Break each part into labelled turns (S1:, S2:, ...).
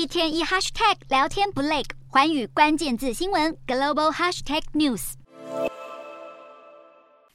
S1: 一天一 hashtag 聊天不累，环宇关键字新闻 global hashtag news。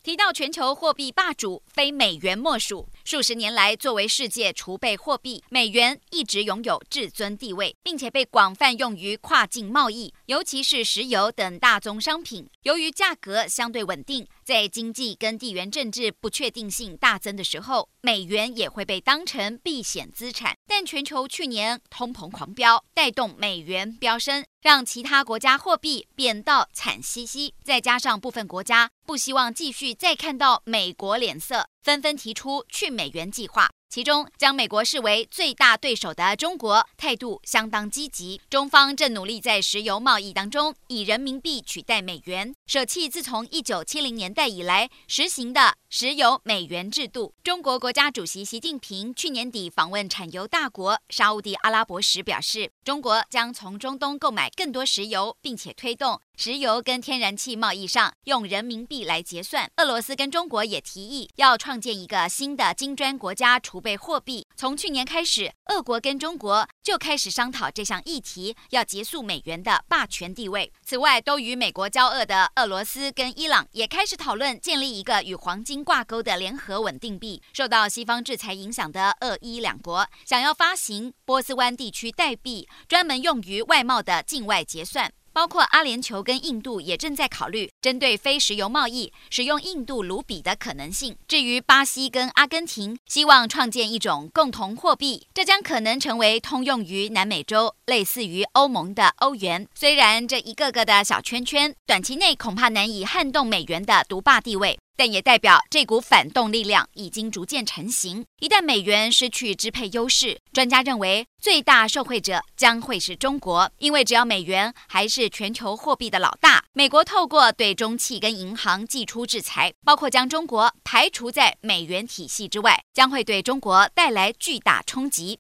S2: 提到全球货币霸主，非美元莫属。数十年来，作为世界储备货币，美元一直拥有至尊地位，并且被广泛用于跨境贸易，尤其是石油等大宗商品。由于价格相对稳定，在经济跟地缘政治不确定性大增的时候，美元也会被当成避险资产。但全球去年通膨狂飙，带动美元飙升，让其他国家货币贬到惨兮兮。再加上部分国家不希望继续再看到美国脸色，纷纷提出去美元计划。其中，将美国视为最大对手的中国态度相当积极。中方正努力在石油贸易当中以人民币取代美元，舍弃自从一九七零年代以来实行的石油美元制度。中国国家主席习近平去年底访问产油大国沙乌地阿拉伯时表示，中国将从中东购买更多石油，并且推动石油跟天然气贸易上用人民币来结算。俄罗斯跟中国也提议要创建一个新的金砖国家储备货币。从去年开始，俄国跟中国就开始商讨这项议题，要结束美元的霸权地位。此外，都与美国交恶的俄罗斯跟伊朗也开始讨论建立一个与黄金挂钩的联合稳定币。受到西方制裁影响的俄伊两国，想要发行波斯湾地区代币，专门用于外贸的境外结算。包括阿联酋跟印度也正在考虑针对非石油贸易使用印度卢比的可能性。至于巴西跟阿根廷，希望创建一种共同货币，这将可能成为通用于南美洲，类似于欧盟的欧元。虽然这一个个的小圈圈，短期内恐怕难以撼动美元的独霸地位。但也代表这股反动力量已经逐渐成型。一旦美元失去支配优势，专家认为最大受惠者将会是中国，因为只要美元还是全球货币的老大，美国透过对中企跟银行寄出制裁，包括将中国排除在美元体系之外，将会对中国带来巨大冲击。